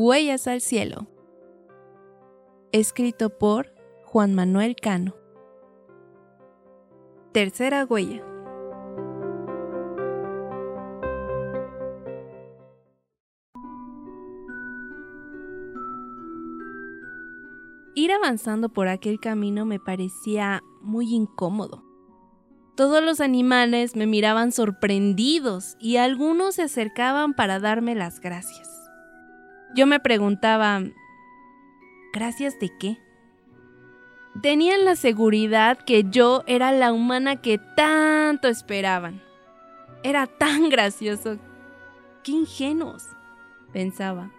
Huellas al cielo. Escrito por Juan Manuel Cano. Tercera huella. Ir avanzando por aquel camino me parecía muy incómodo. Todos los animales me miraban sorprendidos y algunos se acercaban para darme las gracias. Yo me preguntaba, ¿gracias de qué? Tenían la seguridad que yo era la humana que tanto esperaban. Era tan gracioso. Qué ingenuos, pensaba.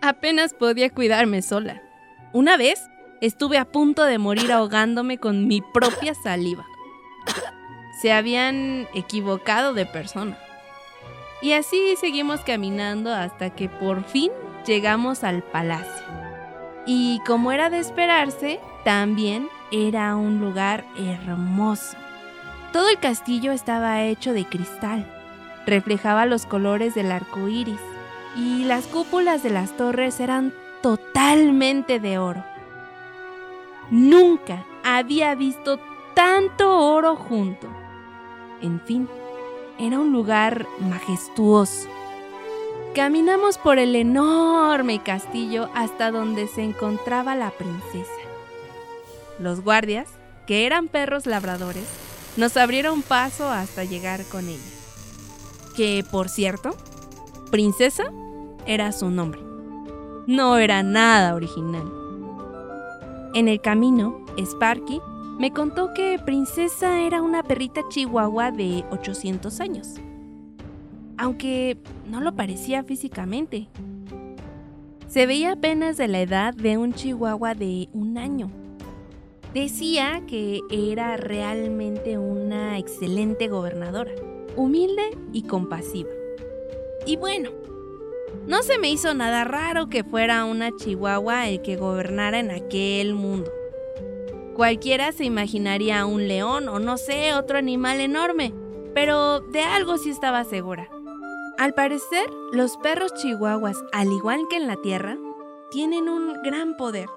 Apenas podía cuidarme sola. Una vez estuve a punto de morir ahogándome con mi propia saliva. Se habían equivocado de persona. Y así seguimos caminando hasta que por fin llegamos al palacio. Y como era de esperarse, también era un lugar hermoso. Todo el castillo estaba hecho de cristal, reflejaba los colores del arco iris y las cúpulas de las torres eran totalmente de oro. Nunca había visto tanto oro junto. En fin, era un lugar majestuoso. Caminamos por el enorme castillo hasta donde se encontraba la princesa. Los guardias, que eran perros labradores, nos abrieron paso hasta llegar con ella. Que, por cierto, princesa era su nombre. No era nada original. En el camino, Sparky me contó que Princesa era una perrita chihuahua de 800 años, aunque no lo parecía físicamente. Se veía apenas de la edad de un chihuahua de un año. Decía que era realmente una excelente gobernadora, humilde y compasiva. Y bueno, no se me hizo nada raro que fuera una chihuahua el que gobernara en aquel mundo. Cualquiera se imaginaría un león o no sé, otro animal enorme, pero de algo sí estaba segura. Al parecer, los perros chihuahuas, al igual que en la Tierra, tienen un gran poder,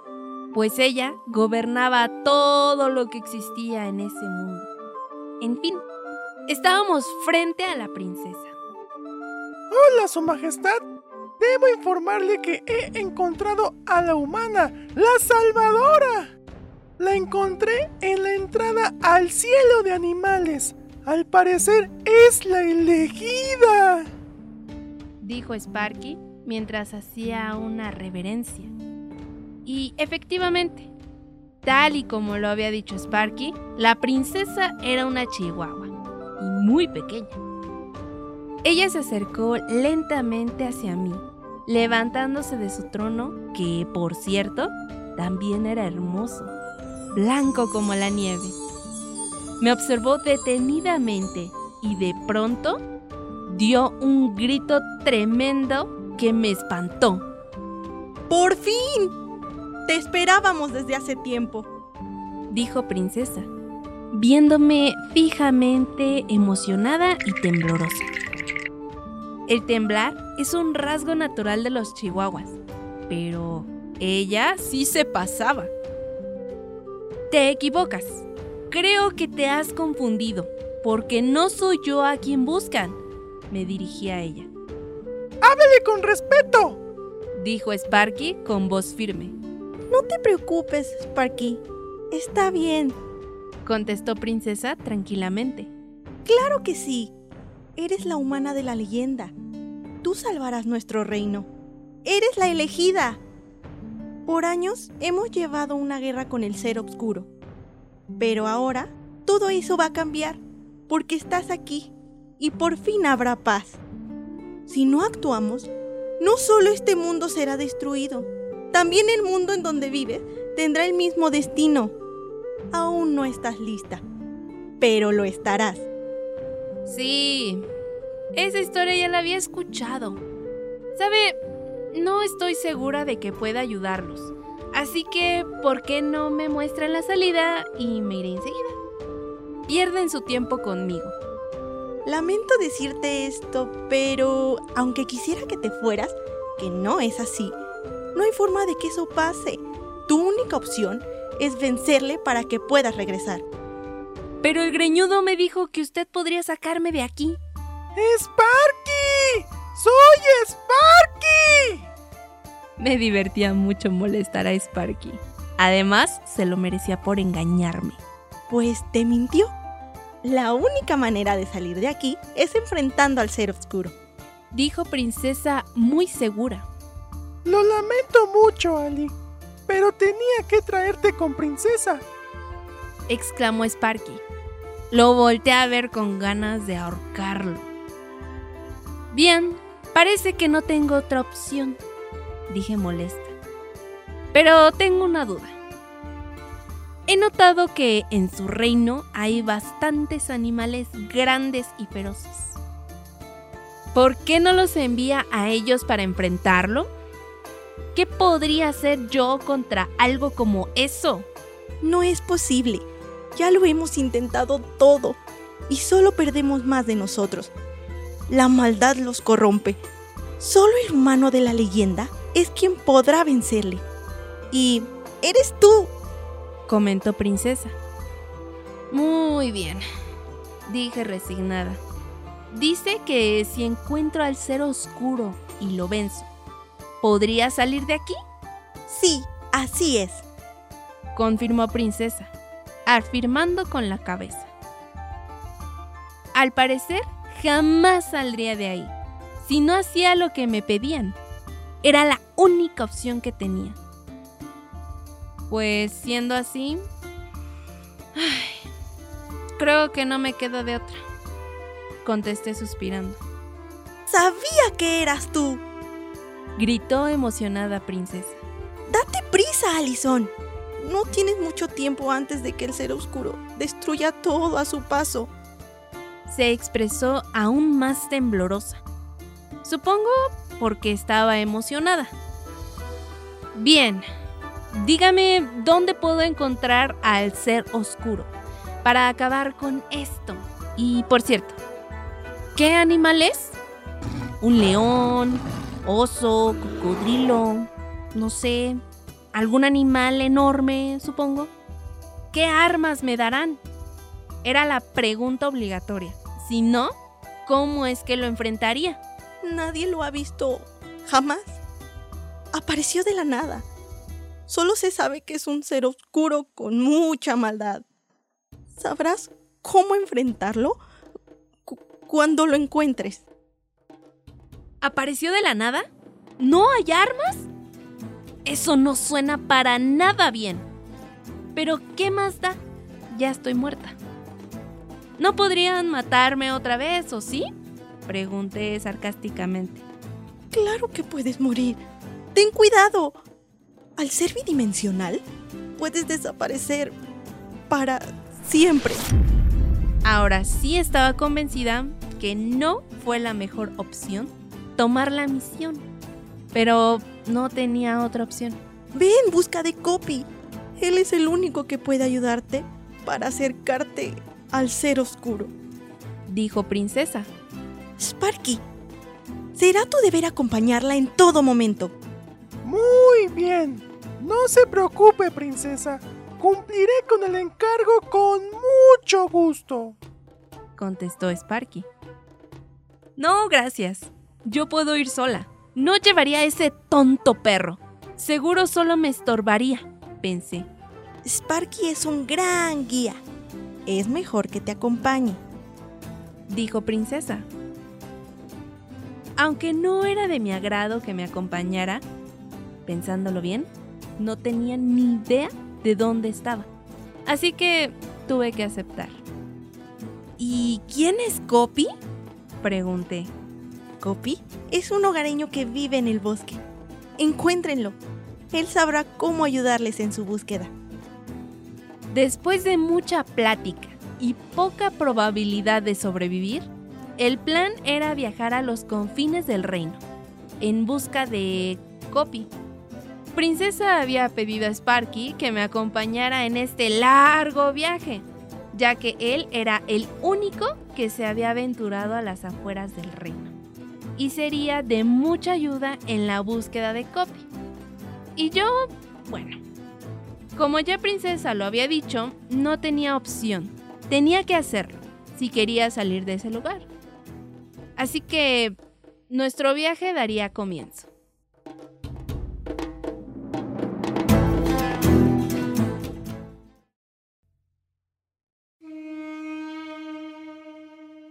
pues ella gobernaba todo lo que existía en ese mundo. En fin, estábamos frente a la princesa. Hola, Su Majestad. Debo informarle que he encontrado a la humana, la Salvadora. La encontré en la entrada al cielo de animales. Al parecer es la elegida. Dijo Sparky mientras hacía una reverencia. Y efectivamente, tal y como lo había dicho Sparky, la princesa era una chihuahua y muy pequeña. Ella se acercó lentamente hacia mí, levantándose de su trono, que por cierto, también era hermoso blanco como la nieve. Me observó detenidamente y de pronto dio un grito tremendo que me espantó. ¡Por fin! Te esperábamos desde hace tiempo, dijo Princesa, viéndome fijamente emocionada y temblorosa. El temblar es un rasgo natural de los chihuahuas, pero ella sí se pasaba. Te equivocas. Creo que te has confundido, porque no soy yo a quien buscan. Me dirigí a ella. ¡Háblale con respeto! Dijo Sparky con voz firme. No te preocupes, Sparky. Está bien. Contestó Princesa tranquilamente. Claro que sí. Eres la humana de la leyenda. Tú salvarás nuestro reino. Eres la elegida. Por años hemos llevado una guerra con el ser oscuro. Pero ahora todo eso va a cambiar porque estás aquí y por fin habrá paz. Si no actuamos, no solo este mundo será destruido, también el mundo en donde vives tendrá el mismo destino. Aún no estás lista, pero lo estarás. Sí, esa historia ya la había escuchado. ¿Sabe? No estoy segura de que pueda ayudarlos. Así que, ¿por qué no me muestran la salida y me iré enseguida? Pierden su tiempo conmigo. Lamento decirte esto, pero aunque quisiera que te fueras, que no es así. No hay forma de que eso pase. Tu única opción es vencerle para que puedas regresar. Pero el greñudo me dijo que usted podría sacarme de aquí. ¡Sparky! ¡Soy Sparky! Me divertía mucho molestar a Sparky. Además, se lo merecía por engañarme. Pues te mintió. La única manera de salir de aquí es enfrentando al ser oscuro. Dijo Princesa muy segura. Lo lamento mucho, Ali, pero tenía que traerte con Princesa. Exclamó Sparky. Lo volteé a ver con ganas de ahorcarlo. Bien, parece que no tengo otra opción, dije molesta. Pero tengo una duda. He notado que en su reino hay bastantes animales grandes y feroces. ¿Por qué no los envía a ellos para enfrentarlo? ¿Qué podría hacer yo contra algo como eso? No es posible. Ya lo hemos intentado todo y solo perdemos más de nosotros. La maldad los corrompe. Solo el humano de la leyenda es quien podrá vencerle. Y eres tú, comentó Princesa. Muy bien, dije resignada. Dice que si encuentro al ser oscuro y lo venzo, ¿podría salir de aquí? Sí, así es, confirmó Princesa, afirmando con la cabeza. Al parecer, jamás saldría de ahí, si no hacía lo que me pedían. Era la única opción que tenía. Pues siendo así, creo que no me queda de otra, contesté suspirando. Sabía que eras tú, gritó emocionada Princesa. Date prisa, Alison. No tienes mucho tiempo antes de que el ser oscuro destruya todo a su paso. Se expresó aún más temblorosa. Supongo porque estaba emocionada. Bien, Dígame dónde puedo encontrar al ser oscuro para acabar con esto. Y por cierto, ¿qué animal es? ¿Un león? ¿Oso? ¿Cocodrilo? No sé. ¿Algún animal enorme, supongo? ¿Qué armas me darán? Era la pregunta obligatoria. Si no, ¿cómo es que lo enfrentaría? Nadie lo ha visto jamás. Apareció de la nada Solo se sabe que es un ser oscuro con mucha maldad. Sabrás cómo enfrentarlo cuando lo encuentres. ¿Apareció de la nada? ¿No hay armas? Eso no suena para nada bien. Pero ¿qué más da? Ya estoy muerta. ¿No podrían matarme otra vez, o sí? Pregunté sarcásticamente. Claro que puedes morir. Ten cuidado. Al ser bidimensional, puedes desaparecer para siempre. Ahora sí estaba convencida que no fue la mejor opción tomar la misión, pero no tenía otra opción. Ve en busca de Copy. Él es el único que puede ayudarte para acercarte al ser oscuro, dijo Princesa. Sparky, será tu deber acompañarla en todo momento. Muy bien. No se preocupe, princesa. Cumpliré con el encargo con mucho gusto. Contestó Sparky. No, gracias. Yo puedo ir sola. No llevaría a ese tonto perro. Seguro solo me estorbaría, pensé. Sparky es un gran guía. Es mejor que te acompañe, dijo Princesa. Aunque no era de mi agrado que me acompañara, pensándolo bien, no tenía ni idea de dónde estaba. Así que tuve que aceptar. ¿Y quién es Copy? Pregunté. Copy es un hogareño que vive en el bosque. Encuéntrenlo. Él sabrá cómo ayudarles en su búsqueda. Después de mucha plática y poca probabilidad de sobrevivir, el plan era viajar a los confines del reino, en busca de Copy, Princesa había pedido a Sparky que me acompañara en este largo viaje, ya que él era el único que se había aventurado a las afueras del reino. y sería de mucha ayuda en la búsqueda de copy. Y yo, bueno, como ya Princesa lo había dicho, no tenía opción. Tenía que hacerlo si quería salir de ese lugar. Así que nuestro viaje daría comienzo.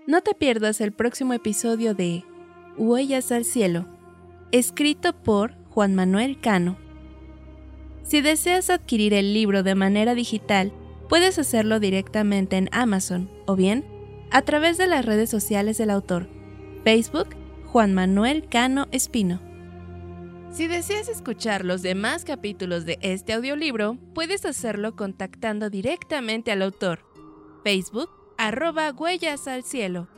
No te pierdas el próximo episodio de Huellas al Cielo, escrito por Juan Manuel Cano. Si deseas adquirir el libro de manera digital, puedes hacerlo directamente en Amazon o bien a través de las redes sociales del autor, Facebook, Juan Manuel Cano Espino. Si deseas escuchar los demás capítulos de este audiolibro, puedes hacerlo contactando directamente al autor, Facebook, arroba huellas al cielo.